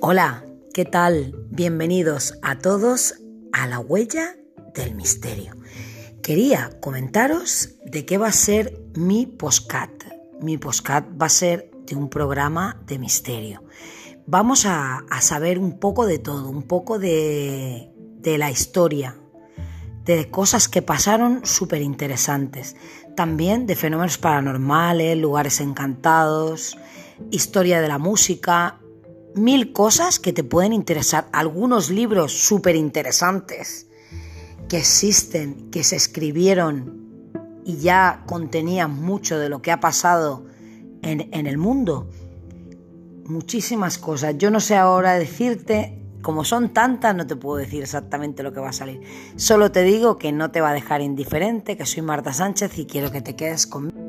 Hola, ¿qué tal? Bienvenidos a todos a la huella del misterio. Quería comentaros de qué va a ser mi postcat. Mi postcat va a ser de un programa de misterio. Vamos a, saber un poco de todo, un poco de, de la historia, de cosas que pasaron súper interesantes. También de fenómenos paranormales, lugares encantados, historia de la música, mil cosas que te pueden interesar, algunos libros súper interesantes que existen, que se escribieron y ya contenían mucho de lo que ha pasado en, en el mundo. Muchísimas cosas. Yo no sé ahora decirte, como son tantas, no te puedo decir exactamente lo que va a salir. Solo te digo que no te va a dejar indiferente, que soy Marta Sánchez y quiero que te quedes conmigo.